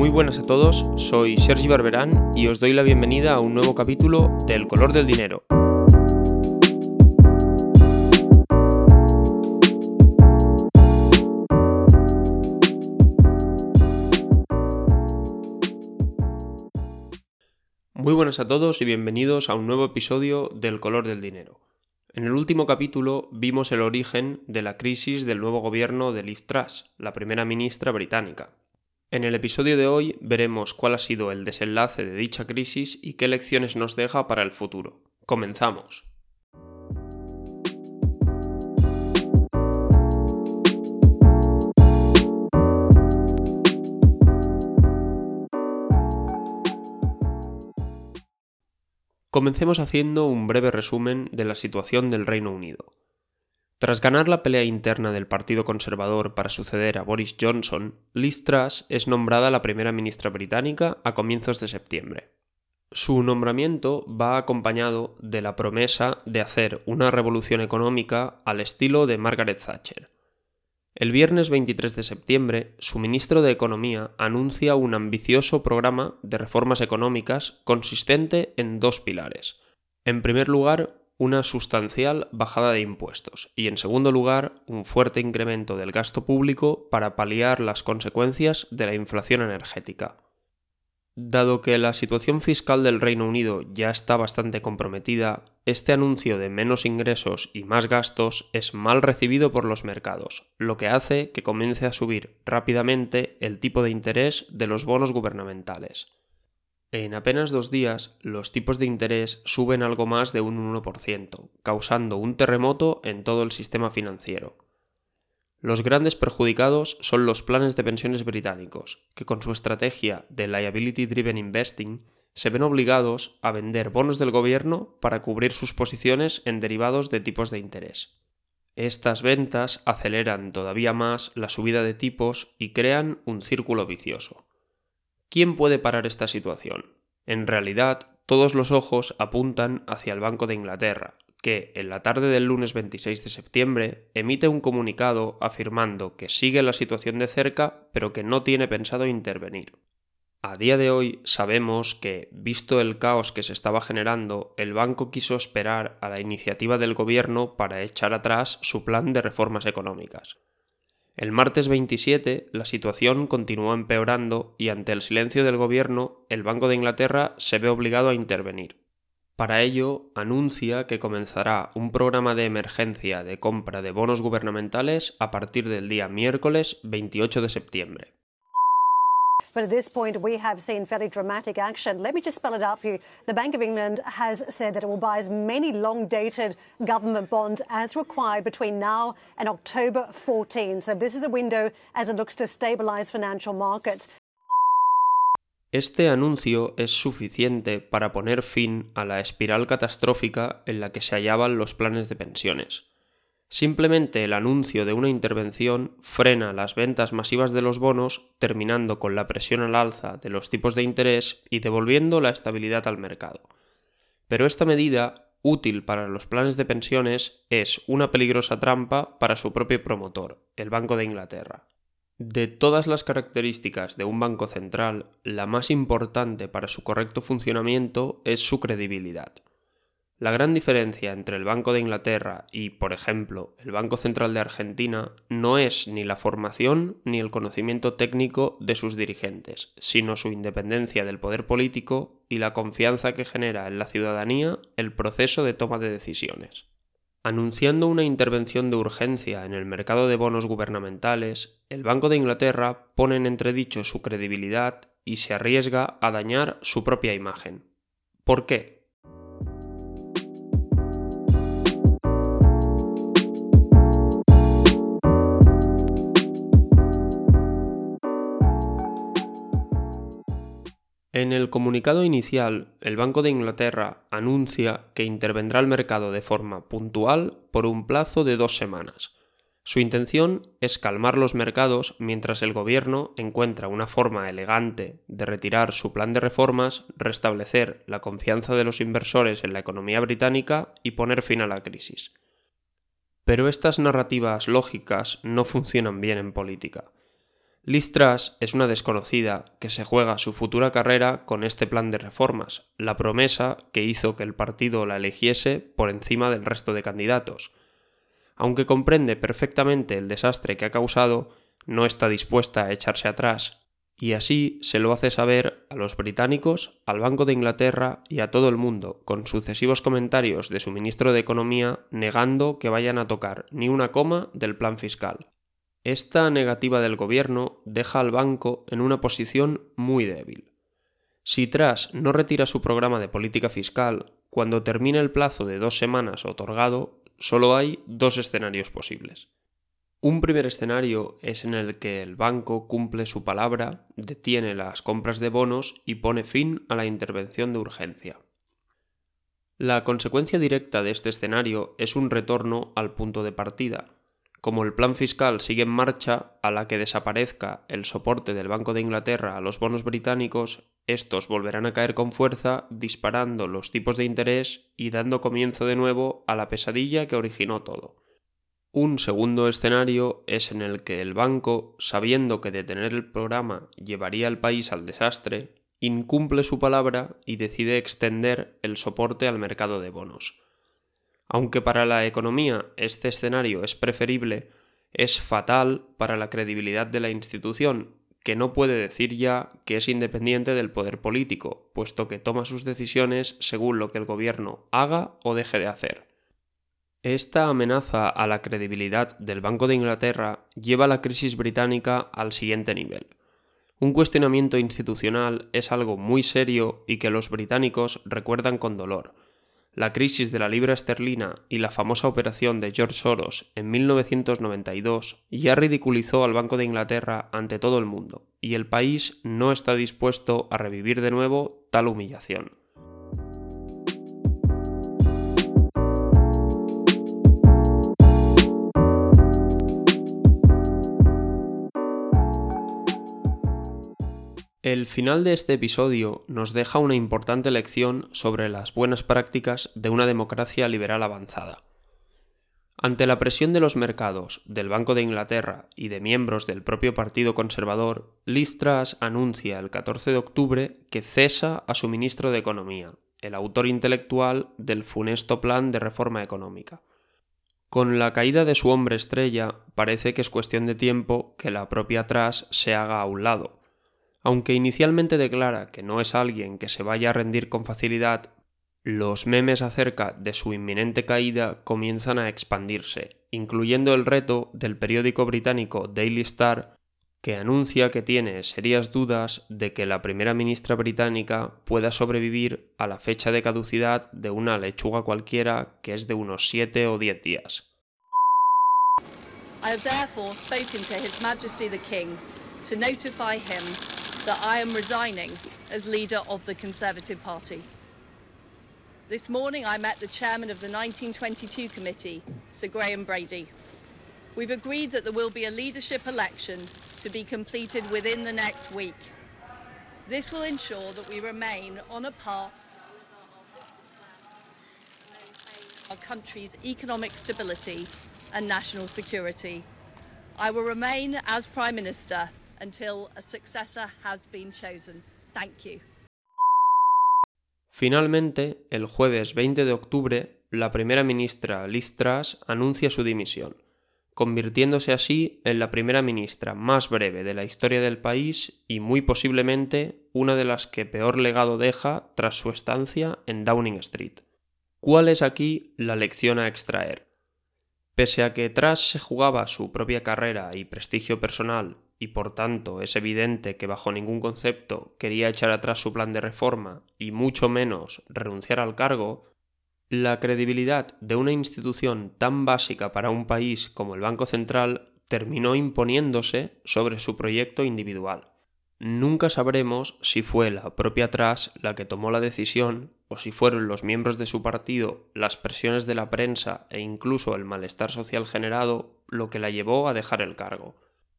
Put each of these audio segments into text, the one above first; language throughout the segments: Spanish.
Muy buenas a todos, soy Sergi Barberán y os doy la bienvenida a un nuevo capítulo de El color del dinero. Muy buenas a todos y bienvenidos a un nuevo episodio del color del dinero. En el último capítulo vimos el origen de la crisis del nuevo gobierno de Liz Truss, la primera ministra británica. En el episodio de hoy veremos cuál ha sido el desenlace de dicha crisis y qué lecciones nos deja para el futuro. Comenzamos. Comencemos haciendo un breve resumen de la situación del Reino Unido. Tras ganar la pelea interna del Partido Conservador para suceder a Boris Johnson, Liz Truss es nombrada la primera ministra británica a comienzos de septiembre. Su nombramiento va acompañado de la promesa de hacer una revolución económica al estilo de Margaret Thatcher. El viernes 23 de septiembre, su ministro de Economía anuncia un ambicioso programa de reformas económicas consistente en dos pilares. En primer lugar, una sustancial bajada de impuestos y, en segundo lugar, un fuerte incremento del gasto público para paliar las consecuencias de la inflación energética. Dado que la situación fiscal del Reino Unido ya está bastante comprometida, este anuncio de menos ingresos y más gastos es mal recibido por los mercados, lo que hace que comience a subir rápidamente el tipo de interés de los bonos gubernamentales. En apenas dos días, los tipos de interés suben algo más de un 1%, causando un terremoto en todo el sistema financiero. Los grandes perjudicados son los planes de pensiones británicos, que con su estrategia de liability driven investing se ven obligados a vender bonos del gobierno para cubrir sus posiciones en derivados de tipos de interés. Estas ventas aceleran todavía más la subida de tipos y crean un círculo vicioso. ¿Quién puede parar esta situación? En realidad, todos los ojos apuntan hacia el Banco de Inglaterra, que en la tarde del lunes 26 de septiembre emite un comunicado afirmando que sigue la situación de cerca pero que no tiene pensado intervenir. A día de hoy sabemos que, visto el caos que se estaba generando, el banco quiso esperar a la iniciativa del gobierno para echar atrás su plan de reformas económicas. El martes 27 la situación continuó empeorando y ante el silencio del gobierno el Banco de Inglaterra se ve obligado a intervenir. Para ello, anuncia que comenzará un programa de emergencia de compra de bonos gubernamentales a partir del día miércoles 28 de septiembre. But at this point, we have seen fairly dramatic action. Let me just spell it out for you. The Bank of England has said that it will buy as many long dated government bonds as required between now and October 14. So this is a window as it looks to stabilize financial markets. Este anuncio es suficiente para poner fin a la espiral catastrófica en la que se hallaban los planes de pensiones. Simplemente el anuncio de una intervención frena las ventas masivas de los bonos, terminando con la presión al alza de los tipos de interés y devolviendo la estabilidad al mercado. Pero esta medida, útil para los planes de pensiones, es una peligrosa trampa para su propio promotor, el Banco de Inglaterra. De todas las características de un banco central, la más importante para su correcto funcionamiento es su credibilidad. La gran diferencia entre el Banco de Inglaterra y, por ejemplo, el Banco Central de Argentina no es ni la formación ni el conocimiento técnico de sus dirigentes, sino su independencia del poder político y la confianza que genera en la ciudadanía el proceso de toma de decisiones. Anunciando una intervención de urgencia en el mercado de bonos gubernamentales, el Banco de Inglaterra pone en entredicho su credibilidad y se arriesga a dañar su propia imagen. ¿Por qué? En el comunicado inicial, el Banco de Inglaterra anuncia que intervendrá el mercado de forma puntual por un plazo de dos semanas. Su intención es calmar los mercados mientras el gobierno encuentra una forma elegante de retirar su plan de reformas, restablecer la confianza de los inversores en la economía británica y poner fin a la crisis. Pero estas narrativas lógicas no funcionan bien en política. Liz Truss es una desconocida que se juega su futura carrera con este plan de reformas, la promesa que hizo que el partido la eligiese por encima del resto de candidatos. Aunque comprende perfectamente el desastre que ha causado, no está dispuesta a echarse atrás, y así se lo hace saber a los británicos, al Banco de Inglaterra y a todo el mundo, con sucesivos comentarios de su ministro de Economía negando que vayan a tocar ni una coma del plan fiscal. Esta negativa del gobierno deja al banco en una posición muy débil. Si Truss no retira su programa de política fiscal, cuando termine el plazo de dos semanas otorgado, solo hay dos escenarios posibles. Un primer escenario es en el que el banco cumple su palabra, detiene las compras de bonos y pone fin a la intervención de urgencia. La consecuencia directa de este escenario es un retorno al punto de partida, como el plan fiscal sigue en marcha, a la que desaparezca el soporte del Banco de Inglaterra a los bonos británicos, estos volverán a caer con fuerza, disparando los tipos de interés y dando comienzo de nuevo a la pesadilla que originó todo. Un segundo escenario es en el que el banco, sabiendo que detener el programa llevaría al país al desastre, incumple su palabra y decide extender el soporte al mercado de bonos. Aunque para la economía este escenario es preferible, es fatal para la credibilidad de la institución, que no puede decir ya que es independiente del poder político, puesto que toma sus decisiones según lo que el gobierno haga o deje de hacer. Esta amenaza a la credibilidad del Banco de Inglaterra lleva la crisis británica al siguiente nivel. Un cuestionamiento institucional es algo muy serio y que los británicos recuerdan con dolor, la crisis de la libra esterlina y la famosa operación de George Soros en 1992 ya ridiculizó al Banco de Inglaterra ante todo el mundo, y el país no está dispuesto a revivir de nuevo tal humillación. El final de este episodio nos deja una importante lección sobre las buenas prácticas de una democracia liberal avanzada. Ante la presión de los mercados, del Banco de Inglaterra y de miembros del propio Partido Conservador, Liz Truss anuncia el 14 de octubre que cesa a su ministro de Economía, el autor intelectual del funesto plan de reforma económica. Con la caída de su hombre estrella, parece que es cuestión de tiempo que la propia Truss se haga a un lado, aunque inicialmente declara que no es alguien que se vaya a rendir con facilidad, los memes acerca de su inminente caída comienzan a expandirse, incluyendo el reto del periódico británico Daily Star, que anuncia que tiene serias dudas de que la primera ministra británica pueda sobrevivir a la fecha de caducidad de una lechuga cualquiera que es de unos 7 o 10 días. That I am resigning as leader of the Conservative Party. This morning I met the chairman of the 1922 committee, Sir Graham Brady. We've agreed that there will be a leadership election to be completed within the next week. This will ensure that we remain on a path our country's economic stability and national security. I will remain as Prime Minister Finalmente, el jueves 20 de octubre, la primera ministra Liz Truss anuncia su dimisión, convirtiéndose así en la primera ministra más breve de la historia del país y muy posiblemente una de las que peor legado deja tras su estancia en Downing Street. ¿Cuál es aquí la lección a extraer? Pese a que Truss se jugaba su propia carrera y prestigio personal y por tanto es evidente que bajo ningún concepto quería echar atrás su plan de reforma y mucho menos renunciar al cargo, la credibilidad de una institución tan básica para un país como el Banco Central terminó imponiéndose sobre su proyecto individual. Nunca sabremos si fue la propia Truss la que tomó la decisión o si fueron los miembros de su partido, las presiones de la prensa e incluso el malestar social generado lo que la llevó a dejar el cargo.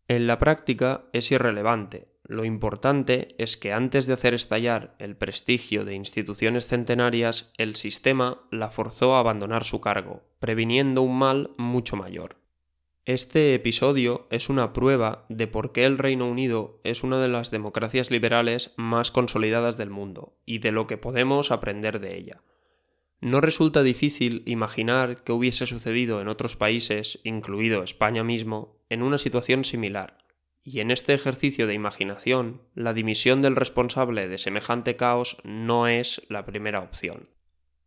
En la práctica es irrelevante. Lo importante es que antes de hacer estallar el prestigio de instituciones centenarias, el sistema la forzó a abandonar su cargo, previniendo un mal mucho mayor. Este episodio es una prueba de por qué el Reino Unido es una de las democracias liberales más consolidadas del mundo y de lo que podemos aprender de ella. No resulta difícil imaginar qué hubiese sucedido en otros países, incluido España mismo, en una situación similar. Y en este ejercicio de imaginación, la dimisión del responsable de semejante caos no es la primera opción.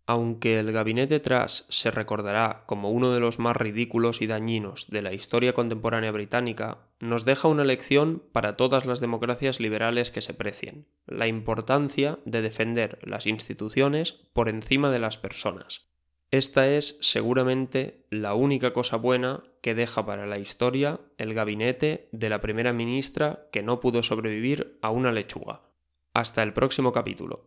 Aunque el gabinete Truss se recordará como uno de los más ridículos y dañinos de la historia contemporánea británica, nos deja una lección para todas las democracias liberales que se precien, la importancia de defender las instituciones por encima de las personas. Esta es seguramente la única cosa buena que deja para la historia el gabinete de la primera ministra que no pudo sobrevivir a una lechuga. Hasta el próximo capítulo.